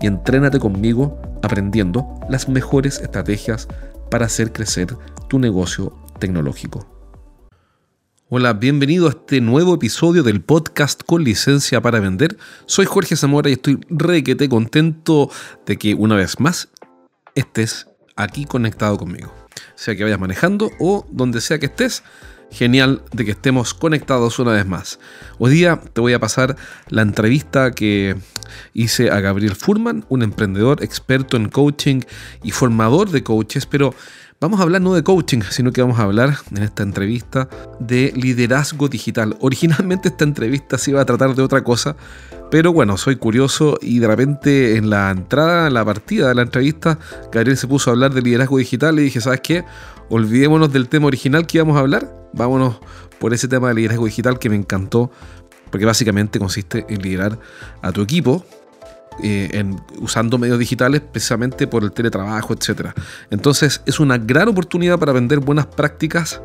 y entrénate conmigo aprendiendo las mejores estrategias para hacer crecer tu negocio tecnológico. Hola, bienvenido a este nuevo episodio del podcast con licencia para vender. Soy Jorge Zamora y estoy requete contento de que una vez más estés aquí conectado conmigo. Sea que vayas manejando o donde sea que estés, genial de que estemos conectados una vez más. Hoy día te voy a pasar la entrevista que hice a Gabriel Furman, un emprendedor experto en coaching y formador de coaches, pero vamos a hablar no de coaching, sino que vamos a hablar en esta entrevista de liderazgo digital. Originalmente esta entrevista se iba a tratar de otra cosa, pero bueno, soy curioso y de repente en la entrada, en la partida de la entrevista, Gabriel se puso a hablar de liderazgo digital y dije, ¿sabes qué? Olvidémonos del tema original que íbamos a hablar, vámonos por ese tema de liderazgo digital que me encantó, porque básicamente consiste en liderar a tu equipo eh, usando medios digitales precisamente por el teletrabajo, etc. Entonces es una gran oportunidad para vender buenas prácticas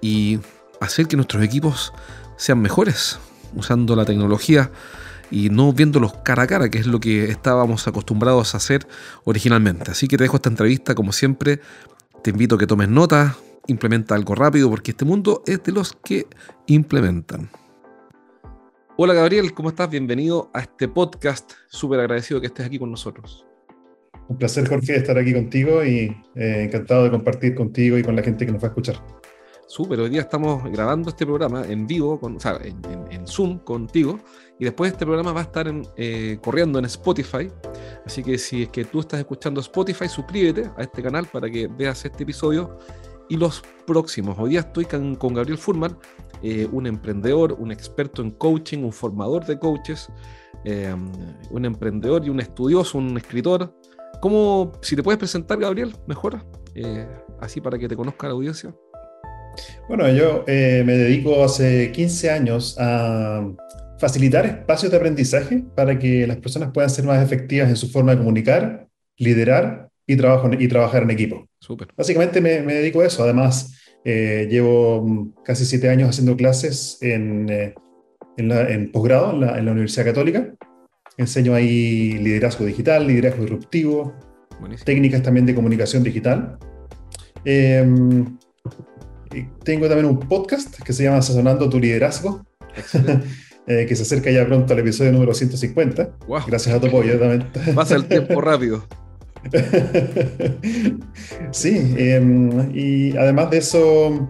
y hacer que nuestros equipos sean mejores usando la tecnología y no viéndolos cara a cara, que es lo que estábamos acostumbrados a hacer originalmente. Así que te dejo esta entrevista como siempre. Te invito a que tomes nota, implementa algo rápido, porque este mundo es de los que implementan. Hola Gabriel, ¿cómo estás? Bienvenido a este podcast. Súper agradecido que estés aquí con nosotros. Un placer, Jorge, estar aquí contigo y eh, encantado de compartir contigo y con la gente que nos va a escuchar. Súper, hoy día estamos grabando este programa en vivo, con, o sea, en, Zoom contigo, y después este programa va a estar eh, corriendo en Spotify. Así que si es que tú estás escuchando Spotify, suscríbete a este canal para que veas este episodio y los próximos. Hoy día estoy con, Gabriel Furman, eh, un emprendedor, un experto en coaching, un formador de coaches, eh, un emprendedor y un estudioso, un escritor. ¿Cómo, si te puedes presentar, Gabriel, mejor, eh, así para que te conozca la audiencia? Bueno, yo me dedico hace 15 años a facilitar espacios de aprendizaje para que las personas puedan ser más efectivas en su forma de comunicar, liderar y, trabajo, y trabajar en equipo. Básicamente me, dedico a eso. Además, eh, llevo mm, casi siete años haciendo clases en, eh, en, posgrado en la, Universidad Católica. Enseño ahí liderazgo digital, liderazgo disruptivo, técnicas también de comunicación digital. Em, tengo también un podcast que se llama Sazonando tu liderazgo, eh, que se acerca ya pronto al episodio número 150. Gracias a tu apoyo también. Pasa el tiempo rápido. sí, em, y además de eso,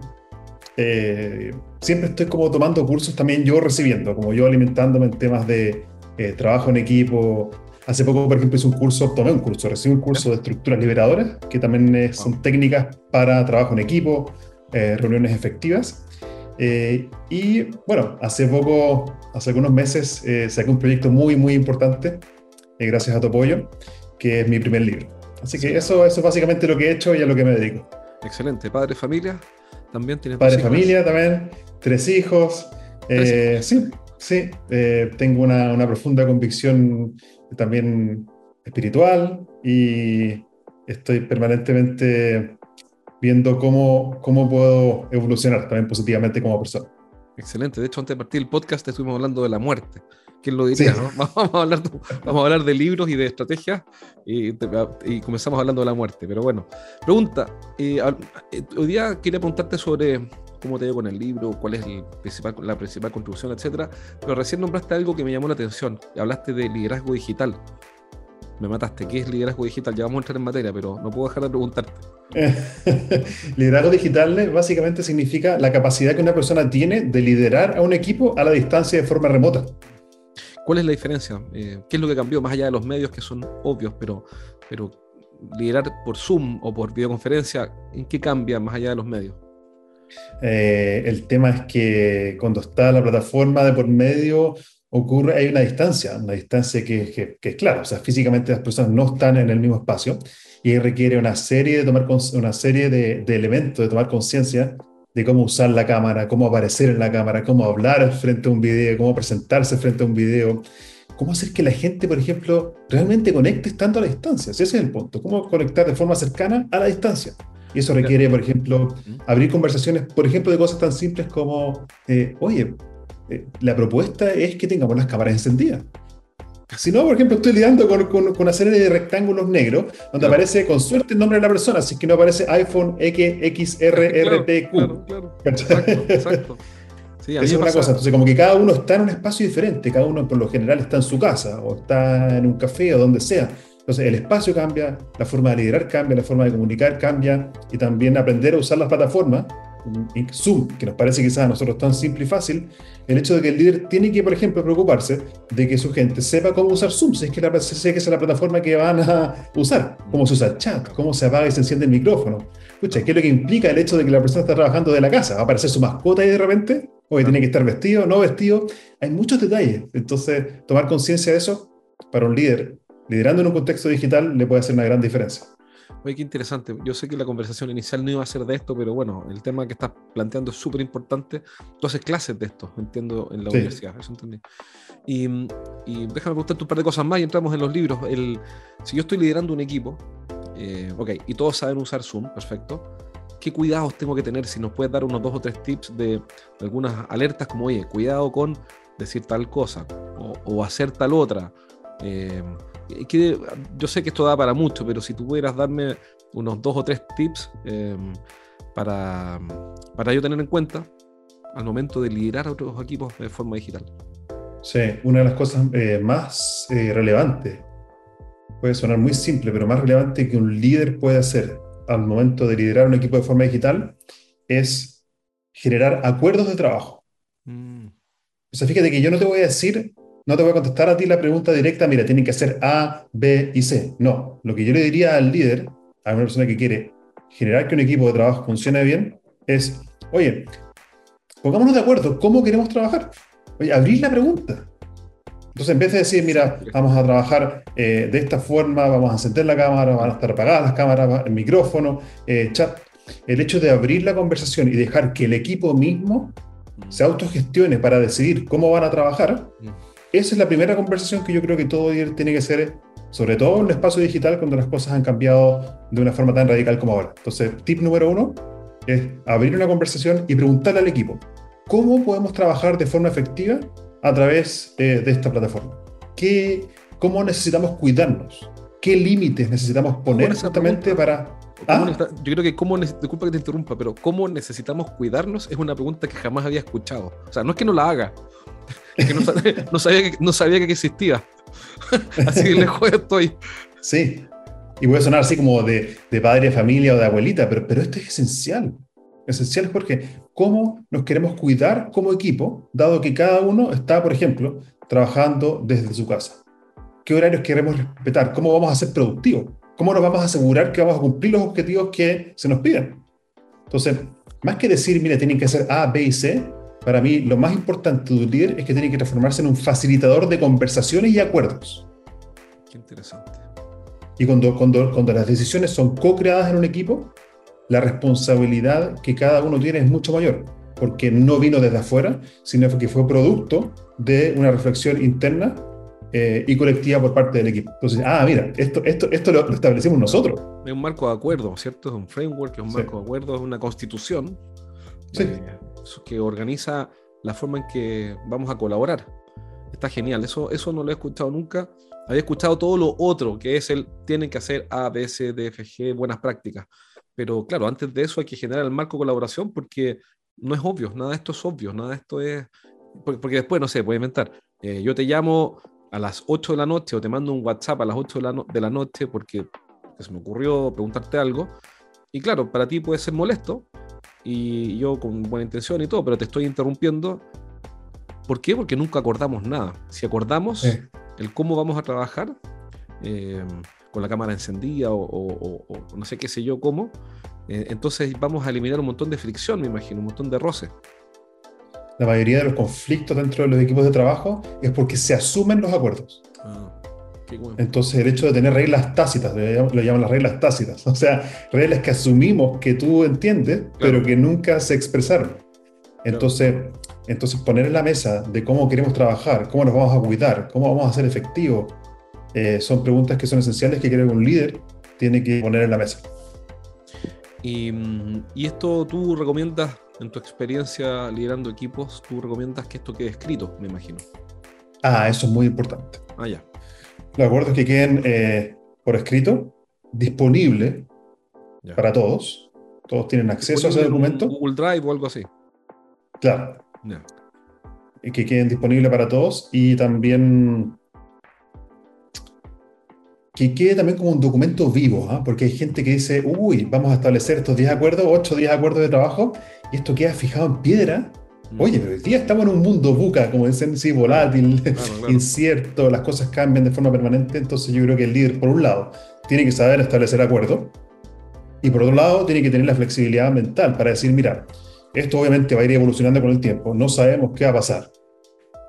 eh, siempre estoy como tomando cursos también yo recibiendo, como yo alimentándome en temas de eh, trabajo en equipo. Hace poco, por ejemplo, hice un curso, tomé un curso, recibí un curso de estructuras liberadoras, que también son técnicas para trabajo en equipo, eh, reuniones efectivas. y bueno, hace poco, hace algunos meses, saqué un proyecto muy, muy importante, gracias a tu apoyo, que es mi primer libro. Así que eso, eso es básicamente lo que he hecho y a lo que me dedico. Excelente. ¿Padre, familia? ¿También tienes Padre, familia también. Tres hijos. Eh, sí, sí. Eh, tengo una, una, profunda convicción también espiritual y estoy permanentemente viendo cómo, cómo puedo evolucionar también positivamente como persona. Excelente. De hecho, antes de partir el podcast estuvimos hablando de la muerte. ¿Quién lo diría? Vamos, a hablar, vamos a hablar de libros y de estrategias y, comenzamos hablando de la muerte. Pero bueno, pregunta. Eh, eh, hoy día quería preguntarte sobre cómo te dio con el libro, cuál es el principal, la principal contribución, etcétera. Pero recién nombraste algo que me llamó la atención. Hablaste de liderazgo digital. me mataste. ¿Qué es liderazgo digital? Ya vamos a entrar en materia, pero no puedo dejar de preguntarte. liderazgo digital básicamente significa la capacidad que una persona tiene de liderar a un equipo a la distancia de forma remota. ¿Cuál es la diferencia? Eh, ¿Qué es lo que cambió? Más allá de los medios que son obvios, pero, pero liderar por Zoom o por videoconferencia, ¿en qué cambia más allá de los medios? Eh, el tema es que cuando está la plataforma de por medio, ocurre, hay una distancia, una distancia que, es clara, o sea, físicamente las personas no están en el mismo espacio y requiere una serie de, tomar, una serie de, elementos, de tomar conciencia de cómo usar la cámara, cómo aparecer en la cámara, cómo hablar frente a un video, cómo presentarse frente a un video, cómo hacer que la gente, por ejemplo, realmente conecte estando a la distancia. Ese es el punto, cómo conectar de forma cercana a la distancia. Y eso requiere, por ejemplo, abrir conversaciones, por ejemplo, de cosas tan simples como, eh, oye, eh, la propuesta es que tengamos las cámaras encendidas. Si no, por ejemplo, estoy lidiando con, con, una serie de rectángulos negros donde aparece con suerte el nombre de la persona, así que no aparece iPhone XXRRTQ. Claro, claro, Exacto, exacto. Sí, es una cosa, entonces como que cada uno está en un espacio diferente, cada uno por lo general está en su casa o está en un café o donde sea. Entonces el espacio cambia, la forma de liderar cambia, la forma de comunicar cambia y también aprender a usar las plataformas Zoom, que nos parece quizás a nosotros tan simple y fácil, el hecho de que el líder tiene que, por ejemplo, preocuparse de que su gente sepa cómo usar Zoom, si es que, la, que es la plataforma que van a usar, cómo se usa el chat, cómo se apaga y se enciende el micrófono. Escucha, ¿qué es lo que implica el hecho de que la persona está trabajando de la casa? ¿Va a aparecer su mascota ahí de repente? ¿O que tiene que estar vestido, no vestido? Hay muchos detalles. Entonces, tomar conciencia de eso para un líder, liderando en un contexto digital, le puede hacer una gran diferencia. Oye, qué interesante. Yo sé que la conversación inicial no iba a ser de esto, pero bueno, el tema que estás planteando es súper importante. Tú haces clases de esto, entiendo, en la universidad, eso entendí. Y, y, déjame preguntarte un par de cosas más y entramos en los libros. El, si yo estoy liderando un equipo, eh, ok, y todos saben usar Zoom, perfecto. ¿Qué cuidados tengo que tener? Si nos puedes dar unos dos o tres tips de, algunas alertas como, oye, cuidado con decir tal cosa o, o hacer tal otra. Eh, yo sé que esto da para mucho, pero si tú pudieras darme unos dos o tres tips em, para, para yo tener en cuenta al momento de liderar a otros equipos de forma digital. Sí, una de las cosas eh, más eh, relevantes, puede sonar muy simple, pero más relevante que un líder puede hacer al momento de liderar un equipo de forma digital es generar acuerdos de trabajo. Mm. O sea, fíjate que yo no te voy a decir no te voy a contestar a ti la pregunta directa, mira, tienen que ser A, B y C. No, lo que yo le diría al líder, a una persona que quiere generar que un equipo de trabajo funcione bien, es, oye, pongámonos de acuerdo, ¿cómo queremos trabajar? Oye, abrir la pregunta. Entonces, en vez de decir, mira, vamos a trabajar eh, de esta forma, vamos a encender la cámara, van a estar apagadas las cámaras, el micrófono, eh, chat, el hecho de abrir la conversación y dejar que el equipo mismo se autogestione para decidir cómo van a trabajar, esa es la primera conversación que yo creo que todo tiene que hacer, sobre todo en el espacio digital, cuando las cosas han cambiado de una forma tan radical como ahora. Entonces, tip número uno es abrir una conversación y preguntarle al equipo, ¿cómo podemos trabajar de forma efectiva a través de esta plataforma? ¿Qué, ¿Cómo necesitamos cuidarnos? ¿Qué límites necesitamos poner justamente para... ¿Ah? Yo creo que cómo, disculpa que te interrumpa, pero cómo necesitamos cuidarnos es una pregunta que jamás había escuchado. O sea, no es que no la haga, que no, sabía, que, no sabía que existía. así de lejos estoy. Sí, y voy a sonar así como de, de, padre de familia o de abuelita, pero, pero esto es esencial. Esencial es porque cómo nos queremos cuidar como equipo, dado que cada uno está, por ejemplo, trabajando desde su casa. ¿Qué horarios queremos respetar? ¿Cómo vamos a ser productivos? ¿Cómo nos vamos a asegurar que vamos a cumplir los objetivos que se nos piden? Entonces, más que decir, mira, tienen que hacer A, B y C, para mí lo más importante de un líder es que tiene que transformarse en un facilitador de conversaciones y acuerdos. Qué interesante. Y cuando, cuando, cuando las decisiones son co-creadas en un equipo, la responsabilidad que cada uno tiene es mucho mayor, porque no vino desde afuera, sino que fue producto de una reflexión interna eh, y colectiva por parte del equipo. Entonces, ah, mira, esto, esto, esto lo, establecimos nosotros. Es un marco de acuerdo, ¿cierto? Es un framework, es un marco de acuerdo, es una constitución. Sí. Eh, que organiza la forma en que vamos a colaborar. Está genial, eso, eso no lo he escuchado nunca. Había escuchado todo lo otro, que es el tienen que hacer A, B, C, D, F, G, buenas prácticas. Pero claro, antes de eso hay que generar el marco de colaboración porque no es obvio, nada de esto es obvio, nada de esto es... Porque, después, no sé, a inventar. Eh, yo te llamo a las 8 de la noche o te mando un WhatsApp a las 8 de la, de la noche porque se me ocurrió preguntarte algo. Y claro, para ti puede ser molesto y yo con buena intención y todo, pero te estoy interrumpiendo. ¿Por qué? Porque nunca acordamos nada. Si acordamos el cómo vamos a trabajar, eh, con la cámara encendida o, no sé qué sé yo cómo, eh, entonces vamos a eliminar un montón de fricción, me imagino, un montón de roce. La mayoría de los conflictos dentro de los equipos de trabajo es porque se asumen los acuerdos. Ah, entonces el hecho de tener reglas tácitas, lo llaman las reglas tácitas, o sea, reglas que asumimos que tú entiendes, pero que nunca se expresaron. Entonces, entonces poner en la mesa de cómo queremos trabajar, cómo nos vamos a cuidar, cómo vamos a ser efectivos, eh, son preguntas que son esenciales que creo que un líder tiene que poner en la mesa. Y, esto tú recomiendas, en tu experiencia liderando equipos, tú recomiendas que esto quede escrito, me imagino. Ah, eso es muy importante. Ah, ya. Los acuerdos que queden eh, por escrito, disponible para todos. Todos tienen acceso a ese documento. Google Drive o algo así. Claro. Y que queden disponibles para todos y también que quede también como un documento vivo, ¿ah? porque hay gente que dice, uy, vamos a establecer estos 10 acuerdos, 8 10 acuerdos de trabajo, y esto queda fijado en piedra. Mm. Oye, pero hoy día estamos en un mundo buca, como dicen, sí, volátil, incierto, las cosas cambian de forma permanente, entonces yo creo que el líder, por un lado, tiene que saber establecer acuerdos, y por otro lado, tiene que tener la flexibilidad mental para decir, mira, esto obviamente va a ir evolucionando con el tiempo, no sabemos qué va a pasar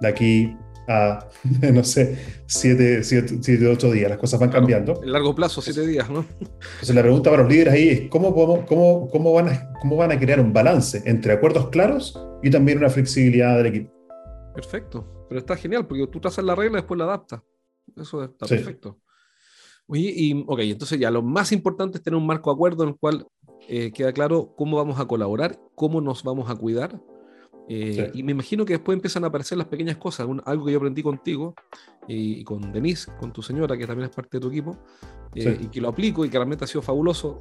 de aquí a, no sé, siete, siete, ocho días, las cosas van cambiando. En largo plazo, siete días, ¿no? Entonces la pregunta para los líderes ahí es, ¿cómo, podemos, cómo, cómo, van a, ¿cómo van a crear un balance entre acuerdos claros y también una flexibilidad del equipo? Perfecto, pero está genial, porque tú trazas la regla y después la adaptas. Eso está perfecto. Oye, y, ok, entonces ya lo más importante es tener un marco de acuerdo en el cual eh, queda claro cómo vamos a colaborar, cómo nos vamos a cuidar eh, y me imagino que después empiezan a aparecer las pequeñas cosas, algo que yo aprendí contigo y, con Denise, con tu señora, que también es parte de tu equipo, eh, y que lo aplico y que realmente ha sido fabuloso.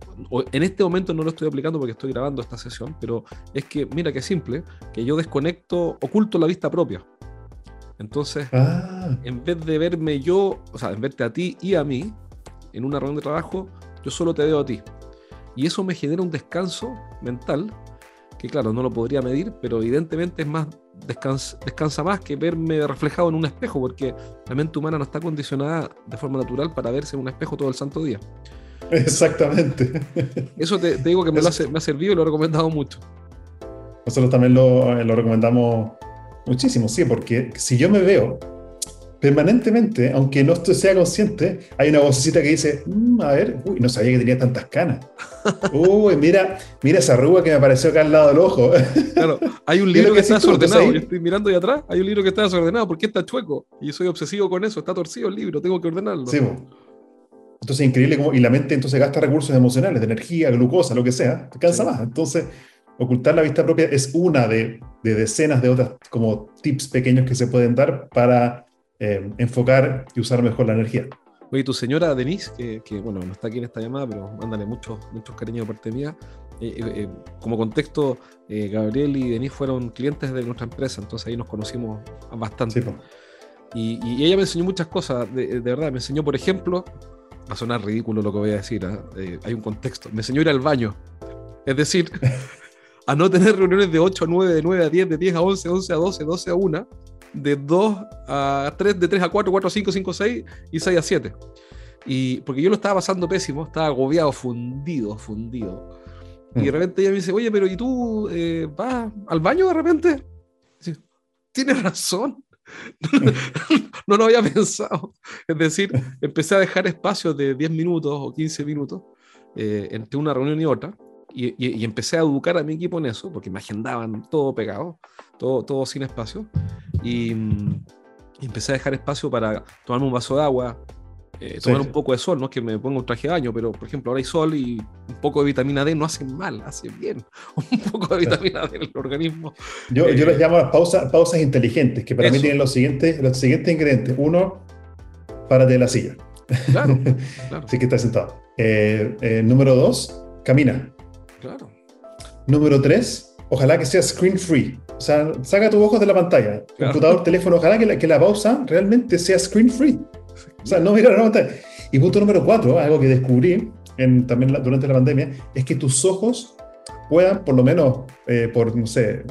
en este momento no lo estoy aplicando porque estoy grabando esta sesión, pero es que, mira qué simple, que yo desconecto, oculto la vista propia. Entonces, ah. en vez de verme yo, o sea, en verte a ti y a mí en una reunión de trabajo, yo solo te veo a ti. Y eso me genera un descanso mental que claro, no lo podría medir, pero evidentemente es más descansa, descansa más que verme reflejado en un espejo, porque la mente humana no está condicionada de forma natural para verse en un espejo todo el santo día. Exactamente. Eso te, digo que me, ha servido y lo he recomendado mucho. Nosotros también lo, lo recomendamos muchísimo, sí, porque si yo me veo permanentemente, aunque no sea consciente, hay una vocecita que dice, mm, a ver, uy, no sabía que tenía tantas canas. Uy, mira, mira esa arruga que me apareció acá al lado del ojo. Claro, hay un libro que, está desordenado. Yo estoy mirando ahí atrás, hay un libro que está desordenado porque está chueco. Y soy obsesivo con eso, está torcido el libro, tengo que ordenarlo. Sí, entonces es increíble cómo, y la mente entonces gasta recursos emocionales, de energía, glucosa, lo que sea, cansa más. Entonces, ocultar la vista propia es una de, de decenas de otras como tips pequeños que se pueden dar para eh, enfocar y usar mejor la energía. Oye, tu señora Denise, que, bueno, no está aquí en esta llamada, pero mándale muchos muchos cariños de parte mía. Eh, eh, como contexto, Gabriel y Denise fueron clientes de nuestra empresa, entonces ahí nos conocimos bastante. y, ella me enseñó muchas cosas, de, verdad. Me enseñó, por ejemplo, va a sonar ridículo lo que voy a decir, ¿ah? hay un contexto. Me enseñó a ir al baño. Es decir, a no tener reuniones de 8 a 9, de 9 a 10, de 10 a 11, 11 a 12, 12 a 1, de 2 a 3, de 3 a 4, 4 a 5, 5 a 6 y 6 a 7. Y porque yo lo estaba pasando pésimo, estaba agobiado, fundido, fundido. Y de mm. repente ella me dice, oye, pero ¿y tú eh, vas al baño de repente? Tienes razón. no lo había pensado. Es decir, empecé a dejar espacios de 10 minutos o 15 minutos eh, entre una reunión y otra. Y, y, empecé a educar a mi equipo en eso, porque me agendaban todo pegado, todo, todo sin espacio. Y, empecé a dejar espacio para tomarme un vaso de agua, eh, tomar un poco de sol, no es que me ponga un traje de baño, pero por ejemplo ahora hay sol y un poco de vitamina D no hace mal, hace bien. Un poco de vitamina D en el organismo. Yo, yo les eh, llamo las pausas, pausas inteligentes, que para mí tienen los siguientes, los siguientes ingredientes. Uno, párate de la silla. Claro, claro. Así que estás sentado. Eh, número dos, camina. Claro. Número tres, ojalá que sea screen free. O sea, saca tus ojos de la pantalla. Computador, teléfono, ojalá que la, que la pausa realmente sea screen free. O sea, no mirar la pantalla. Y punto número cuatro, algo que descubrí en, también durante la pandemia, es que tus ojos puedan, por lo menos eh, por, no sé,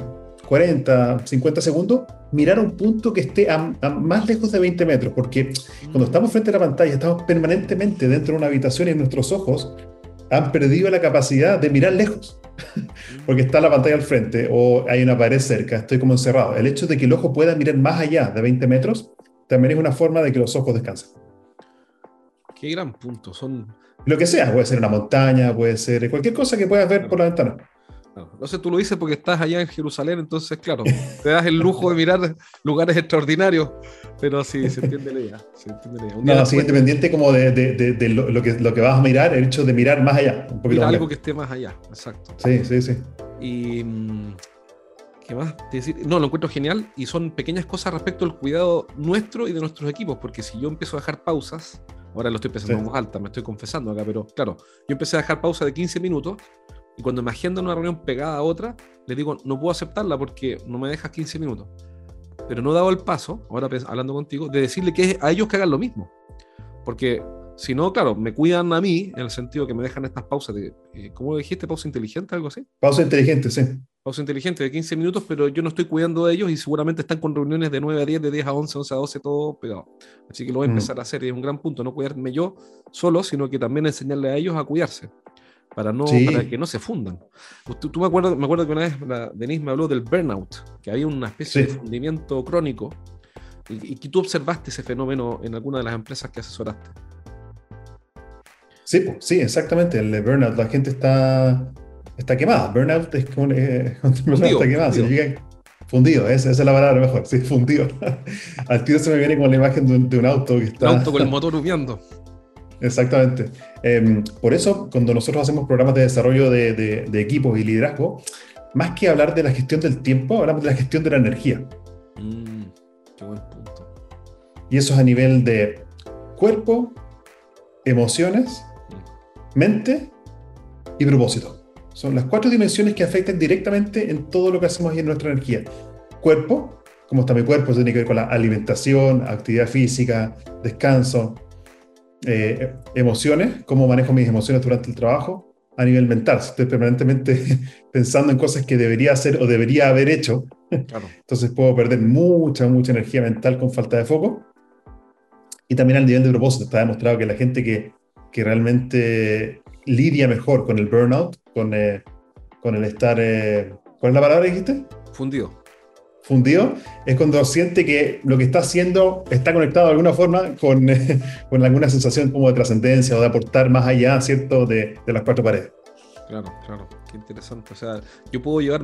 40, 50 segundos, mirar un punto que esté a, más lejos de 20 metros, porque cuando estamos frente a la pantalla, estamos permanentemente dentro de una habitación y nuestros ojos han perdido la capacidad de mirar lejos, porque está la pantalla al frente o hay una pared cerca, estoy como encerrado. El hecho de que el ojo pueda mirar más allá de 20 metros también es una forma de que los ojos descansen. Qué gran punto. Son... Lo que sea, puede ser una montaña, puede ser cualquier cosa que puedas ver por la ventana. No sé, tú lo dices porque estás allá en Jerusalén, entonces, claro, te das el lujo de mirar lugares extraordinarios, pero sí, se entiende la idea. Se entiende la idea. no, sí, independiente como de, de, de, lo, que, lo que vas a mirar, el hecho de mirar más allá. Un poquito algo que esté más allá, exacto. Sí, sí, sí. Y. Mm, ¿Qué más? Decir? No, lo encuentro genial y son pequeñas cosas respecto al cuidado nuestro y de nuestros equipos, porque si yo empiezo a dejar pausas, ahora lo estoy pensando en voz alta, me estoy confesando acá, pero claro, yo empecé a dejar pausa de 15 minutos y cuando me agenda una reunión pegada a otra, les digo, no puedo aceptarla porque no me dejas 15 minutos. Pero no he dado el paso, ahora hablando contigo, de decirle que es a ellos que hagan lo mismo. Porque si no, claro, me cuidan a mí en el sentido que me dejan estas pausas de, eh, ¿cómo dijiste? ¿Pausa inteligente? ¿Algo así? Pausa inteligente, sí. Pausa inteligente de 15 minutos, pero yo no estoy cuidando de ellos y seguramente están con reuniones de 9 a 10, de 10 a 11, 11 a 12, todo pegado. Así que lo voy a mm. empezar a hacer y es un gran punto, no cuidarme yo solo, sino que también enseñarle a ellos a cuidarse para, no, para que no se fundan. Tú, me, acuerdo, me acuerdo que una vez la, Denise me habló del burnout, que había una especie de fundimiento crónico y, que tú observaste ese fenómeno en alguna de las empresas que asesoraste. Sí, sí, exactamente. El burnout, la gente está, está quemada. Burnout es como eh, fundido, está quemada. Fundido. fundido esa, es la palabra mejor. Sí, fundido. Al tiro se me viene con la imagen de un, de un auto que está. Un auto con el motor humeando. Exactamente. Em, por eso, cuando nosotros hacemos programas de desarrollo de, equipos y liderazgo, más que hablar de la gestión del tiempo, hablamos de la gestión de la energía. Mm, qué buen punto. Y eso es a nivel de cuerpo, emociones, mente y propósito. Son las cuatro dimensiones que afectan directamente en todo lo que hacemos y en nuestra energía. Cuerpo, cómo está mi cuerpo, tiene que ver con la alimentación, actividad física, descanso, eh, emociones, cómo manejo mis emociones durante el trabajo a nivel mental. Estoy permanentemente pensando en cosas que debería hacer o debería haber hecho. Entonces puedo perder mucha, mucha energía mental con falta de foco. Y también al nivel de propósito. Está demostrado que la gente que, que realmente lidia mejor con el burnout, con, eh, con el estar... Eh, ¿Cuál es la palabra que dijiste? Fundido fundido, es cuando siente que lo que está haciendo está conectado de alguna forma con, con alguna sensación como de trascendencia o de aportar más allá, ¿cierto?, de, de, las cuatro paredes. Claro, claro, qué interesante. O sea, yo puedo llevar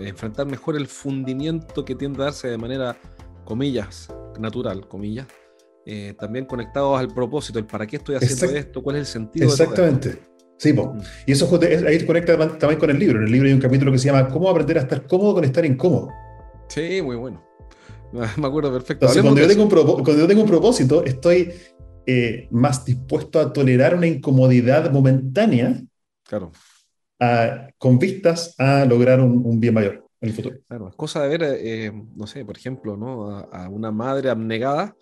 enfrentar mejor el fundimiento que tiende a darse de manera, comillas, natural, comillas, eh, también conectados al propósito, el para qué estoy haciendo esto, cuál es el sentido. Exactamente. Sí, mm. y eso ahí conecta también con el libro. En el libro hay un capítulo que se llama ¿Cómo aprender a estar cómodo con estar incómodo? Sí, muy bueno. Me acuerdo perfecto. cuando, yo tengo un propósito, estoy eh, más dispuesto a tolerar una incomodidad momentánea. Claro. con vistas a lograr un, bien mayor en el futuro. Claro, es cosa de ver, eh, no sé, por ejemplo, ¿no? A, una madre abnegada.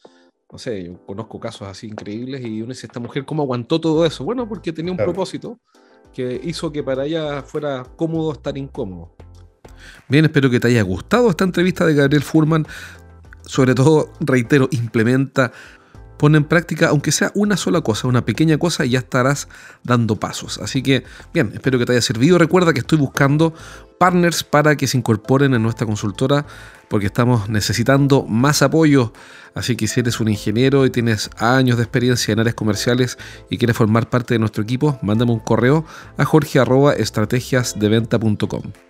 No sé, yo conozco casos así increíbles y uno dice, esta mujer, ¿cómo aguantó todo eso? Bueno, porque tenía un propósito que hizo que para ella fuera cómodo estar incómodo. Bien, espero que te haya gustado esta entrevista de Gabriel Furman. Sobre todo, reitero, implementa, pone en práctica, aunque sea una sola cosa, una pequeña cosa, y ya estarás dando pasos. Así que, bien, espero que te haya servido. Recuerda que estoy buscando partners para que se incorporen en nuestra consultora, porque estamos necesitando más apoyo. Así que si eres un ingeniero y tienes años de experiencia en áreas comerciales y quieres formar parte de nuestro equipo, mándame un correo a jorge.estrategiasdeventa.com.